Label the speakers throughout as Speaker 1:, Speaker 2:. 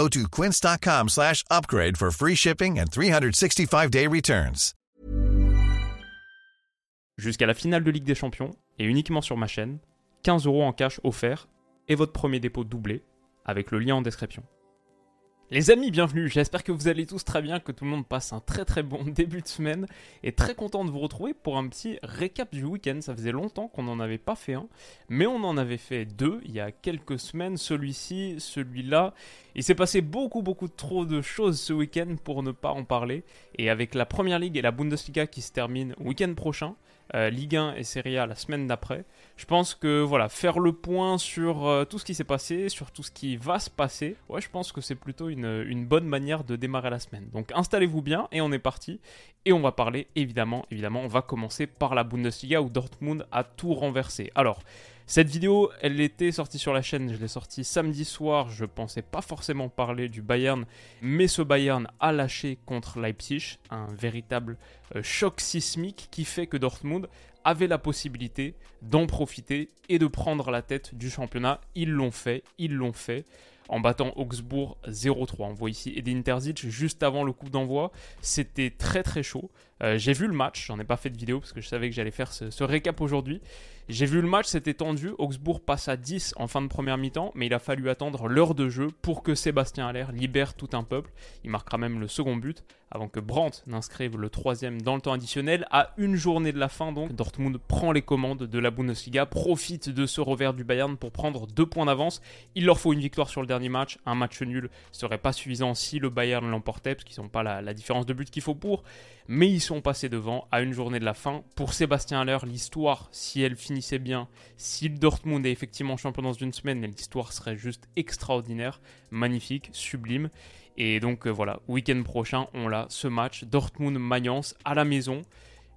Speaker 1: Go to quince.com slash upgrade for free shipping and 365-day returns.
Speaker 2: Jusqu'à la finale de Ligue des Champions, et uniquement sur ma chaîne, 15 euros en cash offert et votre premier dépôt doublé, avec le lien en description. Les amis, bienvenue, j'espère que vous allez tous très bien, que tout le monde passe un très très bon début de semaine et très content de vous retrouver pour un petit récap du week-end. Ça faisait longtemps qu'on n'en avait pas fait un, mais on en avait fait deux il y a quelques semaines, celui-ci, celui-là. Il s'est passé beaucoup beaucoup trop de choses ce week-end pour ne pas en parler. Et avec la Première Ligue et la Bundesliga qui se terminent week-end prochain, euh, Ligue 1 et Serie A la semaine d'après. Je pense que voilà, faire le point sur euh, tout ce qui s'est passé, sur tout ce qui va se passer, ouais, je pense que c'est plutôt une, une, bonne manière de démarrer la semaine. Donc installez-vous bien et on est parti. Et on va parler évidemment, évidemment, on va commencer par la Bundesliga où Dortmund a tout renversé. Alors, cette vidéo, elle était sortie sur la chaîne, je l'ai sortie samedi soir, je pensais pas forcément parler du Bayern, mais ce Bayern a lâché contre Leipzig, un véritable euh, choc sismique qui fait que Dortmund avait la possibilité d'en profiter et de prendre la tête du championnat. Ils l'ont fait, ils l'ont fait en battant Augsbourg 0-3. On voit ici Edin Terzic juste avant le coup d'envoi. C'était très très chaud. Euh, j'ai vu le match, j'en ai pas fait de vidéo parce que je savais que j'allais faire ce, récap aujourd'hui. J'ai vu le match, c'était tendu. Augsbourg passe à 10 en fin de première mi-temps, mais il a fallu attendre l'heure de jeu pour que Sébastien Aller libère tout un peuple. Il marquera même le second but avant que Brandt n'inscrive le troisième dans le temps additionnel. À une journée de la fin, donc, Dortmund prend les commandes de la Bundesliga, profite de ce revers du Bayern pour prendre deux points d'avance. Il leur faut une victoire sur le dernier match. Un match nul serait pas suffisant si le Bayern l'emportait, parce qu'ils n'ont pas la, la différence de but qu'il faut pour mais ils sont passés devant à une journée de la fin. Pour Sébastien Haller, l'histoire, si elle finissait bien, si le Dortmund est effectivement champion dans une semaine, l'histoire serait juste extraordinaire, magnifique, sublime. Et donc euh, voilà, week-end prochain, on l'a, ce match, Dortmund-Mayence à la maison.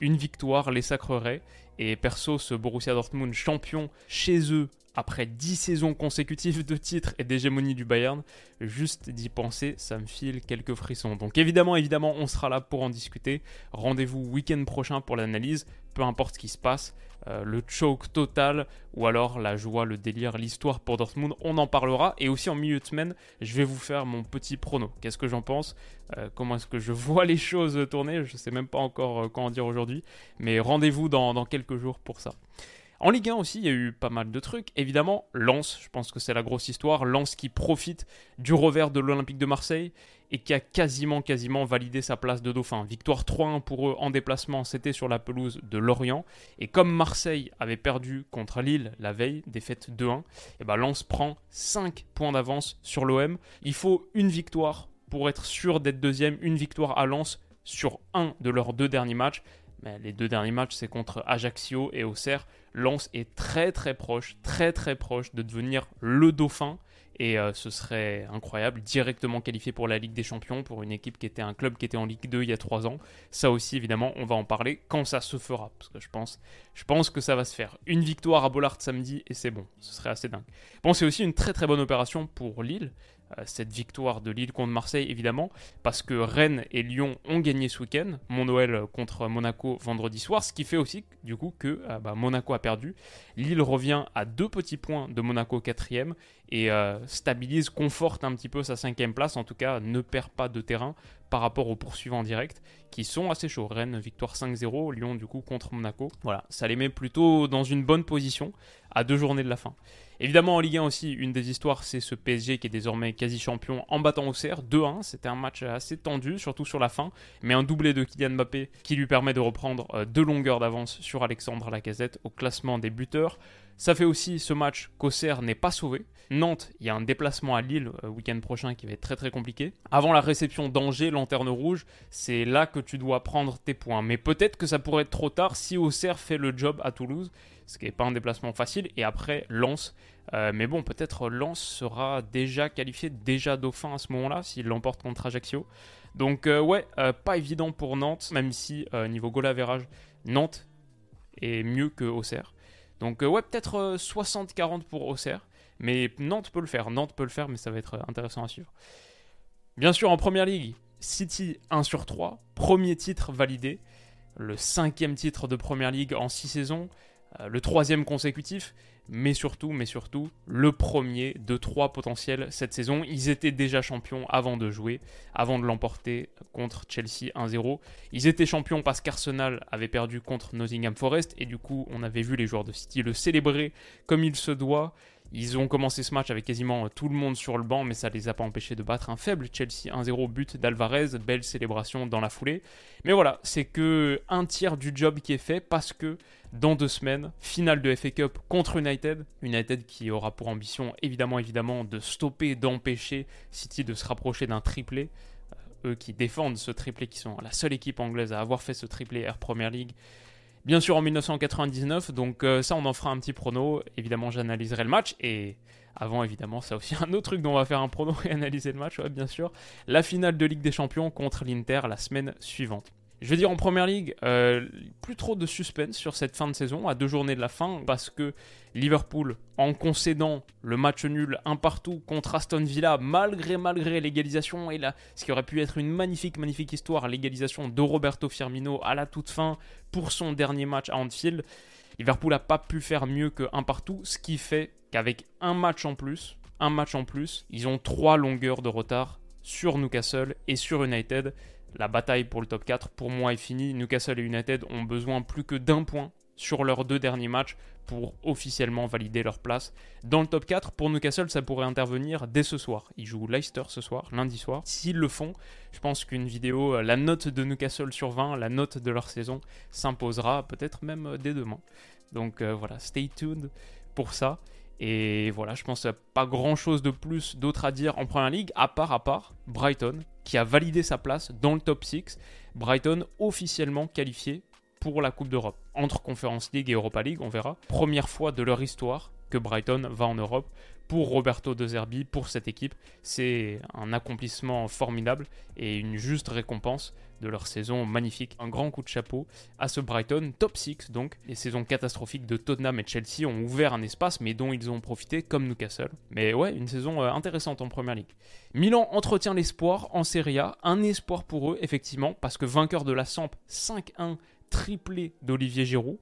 Speaker 2: Une victoire les sacrerait. Et perso, ce Borussia Dortmund champion chez eux après 10 saisons consécutives de titres et d'hégémonie du Bayern, juste d'y penser, ça me file quelques frissons. Donc évidemment, évidemment, on sera là pour en discuter. Rendez-vous week-end prochain pour l'analyse, peu importe ce qui se passe, euh, le choke total ou alors la joie, le délire, l'histoire pour Dortmund, on en parlera. Et aussi en milieu de semaine, je vais vous faire mon petit prono. Qu'est-ce que j'en pense? Euh, Comment est-ce que je vois les choses tourner? Je ne sais même pas encore euh, comment dire aujourd'hui, mais rendez-vous dans quelques jours pour ça. En Ligue 1 aussi, il y a eu pas mal de trucs. Évidemment, Lens, je pense que c'est la grosse histoire. Lens qui profite du revers de l'Olympique de Marseille et qui a quasiment, quasiment validé sa place de dauphin. Victoire 3-1 pour eux en déplacement, c'était sur la pelouse de Lorient. Et comme Marseille avait perdu contre Lille la veille, défaite 2-1, et ben Lens prend 5 points d'avance sur l'OM. Il faut une victoire pour être sûr d'être deuxième, une victoire à Lens sur un de leurs deux derniers matchs. Mais les deux derniers matchs, c'est contre Ajaccio et Auxerre. Lens est très très proche, très très proche de devenir le dauphin. Et euh, ce serait incroyable, directement qualifié pour la Ligue des Champions, pour une équipe qui était un club qui était en Ligue 2 il y a 3 ans. Ça aussi, évidemment, on va en parler quand ça se fera, parce que je pense, je pense que ça va se faire. Une victoire à Bollard samedi, et c'est bon, ce serait assez dingue. Bon, c'est aussi une très très bonne opération pour Lille, cette victoire de Lille contre Marseille, évidemment, parce que Rennes et Lyon ont gagné ce week-end. Mont-Noël contre Monaco vendredi soir, ce qui fait aussi, du coup, que euh, bah, Monaco a perdu. Lille revient à deux petits points de Monaco quatrième et euh, stabilise, conforte un petit peu sa cinquième place, en tout cas ne perd pas de terrain par rapport aux poursuivants directs qui sont assez chauds. Rennes, victoire 5-0, Lyon du coup contre Monaco. Voilà, ça les met plutôt dans une bonne position à deux journées de la fin. Évidemment, en Ligue 1 aussi, une des histoires, c'est ce PSG qui est désormais quasi champion en battant Auxerre 2-1. C'était un match assez tendu, surtout sur la fin, mais un doublé de Kylian Mbappé qui lui permet de reprendre euh, deux longueurs d'avance sur Alexandre Lacazette au classement des buteurs. Ça fait aussi ce match qu'Auxerre n'est pas sauvé. Nantes, il y a un déplacement à Lille euh, week-end prochain qui va être très très compliqué. Avant la réception d'Angers, Lanterne Rouge, c'est là que tu dois prendre tes points. Mais peut-être que ça pourrait être trop tard si Auxerre fait le job à Toulouse, ce qui n'est pas un déplacement facile. Et après, Lens. Euh, mais bon, peut-être Lens sera déjà qualifié, déjà dauphin à ce moment-là, s'il l'emporte contre Ajaccio. Donc euh, ouais, pas évident pour Nantes, même si niveau goal Nantes est mieux que Auxerre. Donc ouais, peut-être 60-40 pour Auxerre. Mais Nantes peut le faire. Nantes peut le faire, mais ça va être intéressant à suivre. Bien sûr, en première ligue, City 1 sur 3, premier titre validé, le cinquième titre de première ligue en 6 saisons, euh, le troisième consécutif, mais surtout, mais surtout, le premier de trois potentiels cette saison. Ils étaient déjà champions avant de jouer, avant de l'emporter contre Chelsea 1-0. Ils étaient champions parce qu'Arsenal avait perdu contre Nottingham Forest, et du coup, on avait vu les joueurs de City le célébrer comme il se doit. Ils ont commencé ce match avec quasiment tout le monde sur le banc, mais ça ne les a pas empêchés de battre un faible Chelsea 1-0 but d'Alvarez, belle célébration dans la foulée. Mais voilà, c'est que un tiers du job qui est fait parce que dans deux semaines, finale de FA Cup contre United, United qui aura pour ambition évidemment évidemment de stopper, d'empêcher City de se rapprocher d'un triplé. Euh, eux qui défendent ce triplé, qui sont la seule équipe anglaise à avoir fait ce triplé Air Premier League bien sûr en 1999. Donc euh, ça, on en fera un petit prono. Évidemment, j'analyserai le match. Et avant, évidemment, ça aussi un autre truc dont on va faire un prono et analyser le match, ouais, bien sûr. La finale de Ligue des Champions contre l'Inter la semaine suivante. Je vais dire en première ligue, euh, plus trop de suspense sur cette fin de saison, à deux journées de la fin, parce que Liverpool, en concédant le match nul un partout contre Aston Villa, malgré malgré l'égalisation, et ce qui aurait pu être une magnifique, magnifique histoire, l'égalisation de Roberto Firmino à la toute fin pour son dernier match à Anfield, Liverpool n'a pas pu faire mieux que un partout, ce qui fait qu'avec un match en plus, un match en plus, ils ont trois longueurs de retard sur Newcastle et sur United la bataille pour le top 4 pour moi est finie. Newcastle et United ont besoin plus que d'un point sur leurs deux derniers matchs pour officiellement valider leur place dans le top 4. Pour Newcastle, ça pourrait intervenir dès ce soir. Ils jouent Leicester ce soir, lundi soir. S'ils le font, je pense qu'une vidéo, euh, la note de Newcastle sur 20, la note de leur saison, s'imposera peut-être même euh, dès demain. Donc euh, voilà, stay tuned pour ça. Et voilà, je pense pas grand chose de plus d'autre à dire en première ligue, à part, à part Brighton, qui a validé sa place dans le top 6. Brighton officiellement qualifié pour la Coupe d'Europe. Entre Conference League et Europa League, on verra. Première fois de leur histoire que Brighton va en Europe pour Roberto De Zerbi, pour cette équipe. C'est un accomplissement formidable et une juste récompense de leur saison magnifique. Un grand coup de chapeau à ce Brighton, top 6 donc. Les saisons catastrophiques de Tottenham et Chelsea ont ouvert un espace, mais dont ils ont profité comme Newcastle. Mais ouais, une saison euh, intéressante en Première Ligue. Milan entretient l'espoir en Serie A, un espoir pour eux effectivement, parce que vainqueur de la Samp 5-1 triplé d'Olivier Giroud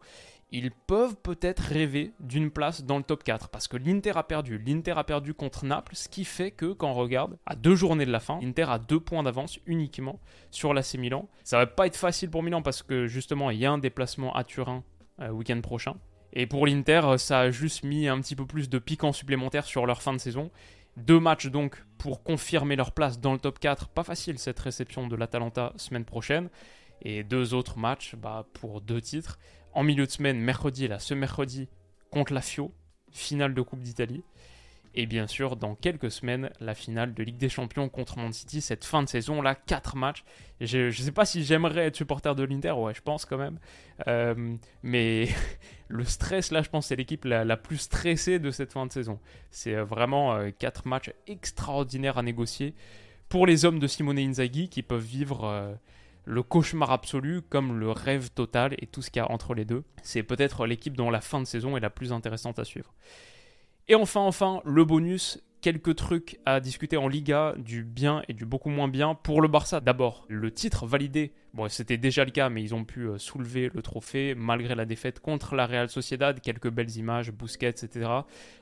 Speaker 2: ils peuvent peut-être rêver d'une place dans le top 4 parce que l'Inter a perdu. L'Inter a perdu contre Naples, ce qui fait que quand on regarde à deux journées de la fin, l'Inter a deux points d'avance uniquement sur l'AC Milan. Ça va pas être facile pour Milan parce que justement il y a un déplacement à Turin euh, week-end prochain. Et pour l'Inter, ça a juste mis un petit peu plus de piquant supplémentaire sur leur fin de saison. Deux matchs donc pour confirmer leur place dans le top 4. Pas facile cette réception de l'Atalanta semaine prochaine. Et deux autres matchs bah, pour deux titres en milieu de semaine, mercredi, là, ce mercredi, contre la Fio, finale de Coupe d'Italie. Et bien sûr, dans quelques semaines, la finale de Ligue des Champions contre Man City, cette fin de saison, là, 4 matchs. Je ne sais pas si j'aimerais être supporter de l'Inter, ouais, je pense quand même. Euh, mais le stress, là, je pense c'est l'équipe la, plus stressée de cette fin de saison. C'est euh, vraiment 4 euh, matchs extraordinaires à négocier pour les hommes de Simone Inzaghi qui peuvent vivre le cauchemar absolu comme le rêve total et tout ce qu'il y a entre les deux. C'est peut-être l'équipe dont la fin de saison est la plus intéressante à suivre. Et enfin, enfin, le bonus, quelques trucs à discuter en Liga, du bien et du beaucoup moins bien. Pour le Barça, d'abord, le titre validé. Bon, c'était déjà le cas, mais ils ont pu euh, soulever le trophée malgré la défaite contre la Real Sociedad. Quelques belles images, Busquets, etc.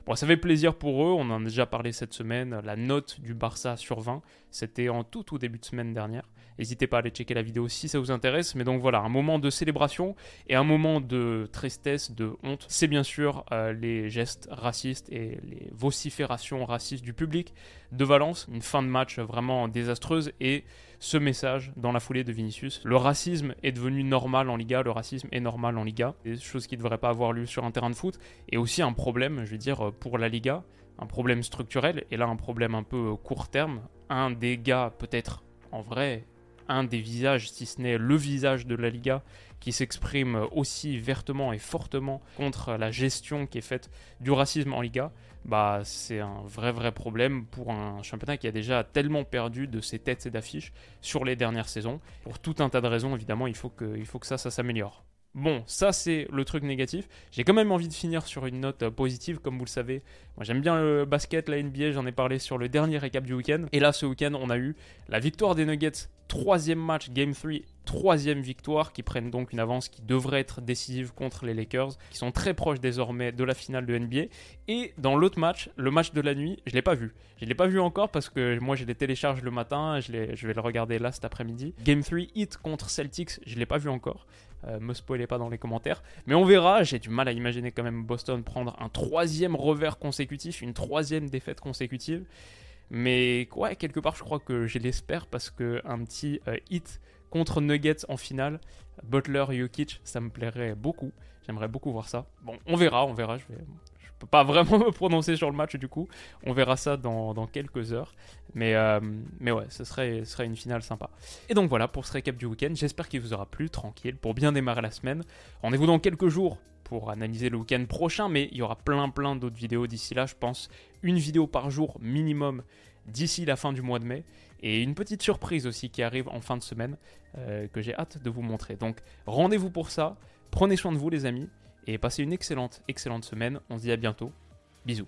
Speaker 2: Bon, ça fait plaisir pour eux. On en a déjà parlé cette semaine. La note du Barça sur 20, c'était en tout au début de semaine dernière. N'hésitez pas à aller checker la vidéo si ça vous intéresse. Mais donc voilà, un moment de célébration et un moment de tristesse, de honte, c'est bien sûr euh, les gestes racistes et les vociférations racistes du public de Valence. Une fin de match vraiment désastreuse et ce message dans la foulée de Vinicius. Le racisme est devenu normal en Liga, le racisme est normal en Liga. Des choses qui ne devraient pas avoir lieu sur un terrain de foot. Et aussi un problème, je veux dire, pour la Liga un problème structurel et là un problème un peu court terme. Un des gars peut-être en vrai un des visages, si ce n'est le visage de la Liga, qui s'exprime aussi vertement et fortement contre la gestion qui est faite du racisme en Liga, bah c'est un vrai vrai problème pour un championnat qui a déjà tellement perdu de ses têtes et d'affiches sur les dernières saisons. Pour tout un tas de raisons, évidemment, il faut que, il faut que ça, ça s'améliore. Bon, ça c'est le truc négatif. J'ai quand même envie de finir sur une note positive, comme vous le savez. Moi j'aime bien le basket, la NBA, j'en ai parlé sur le dernier récap du week-end. Et là, ce week-end, on a eu la victoire des Nuggets, troisième match, Game 3, troisième victoire, qui prennent donc une avance qui devrait être décisive contre les Lakers, qui sont très proches désormais de la finale de NBA. Et dans l'autre match, le match de la nuit, je l'ai pas vu. Je l'ai pas vu encore parce que moi je les télécharge le matin, je, vais le regarder là cet après-midi. Game 3, hit contre Celtics, je l'ai pas vu encore. Euh, me spoilez pas dans les commentaires. Mais on verra, j'ai du mal à imaginer quand même Boston prendre un troisième revers consécutif, une troisième défaite consécutive. Mais ouais, quelque part, je crois que j'ai l'espère parce que un petit euh, hit contre Nuggets en finale, Butler, Jokic, ça me plairait beaucoup. J'aimerais beaucoup voir ça. Bon, on verra, on verra. Je vais, pas vraiment me prononcer sur le match du coup. On verra ça dans, quelques heures. Mais, euh, mais ouais, ce serait, ce serait une finale sympa. Et donc voilà pour ce récap du week-end. J'espère qu'il vous aura plu, tranquille, pour bien démarrer la semaine. Rendez-vous dans quelques jours pour analyser le week-end prochain, mais il y aura plein plein d'autres vidéos d'ici là, je pense. Une vidéo par jour minimum d'ici la fin du mois de mai. Et une petite surprise aussi qui arrive en fin de semaine euh, que j'ai hâte de vous montrer. Donc rendez-vous pour ça. Prenez soin de vous les amis et passez une excellente, excellente semaine. On se dit à bientôt. Bisous.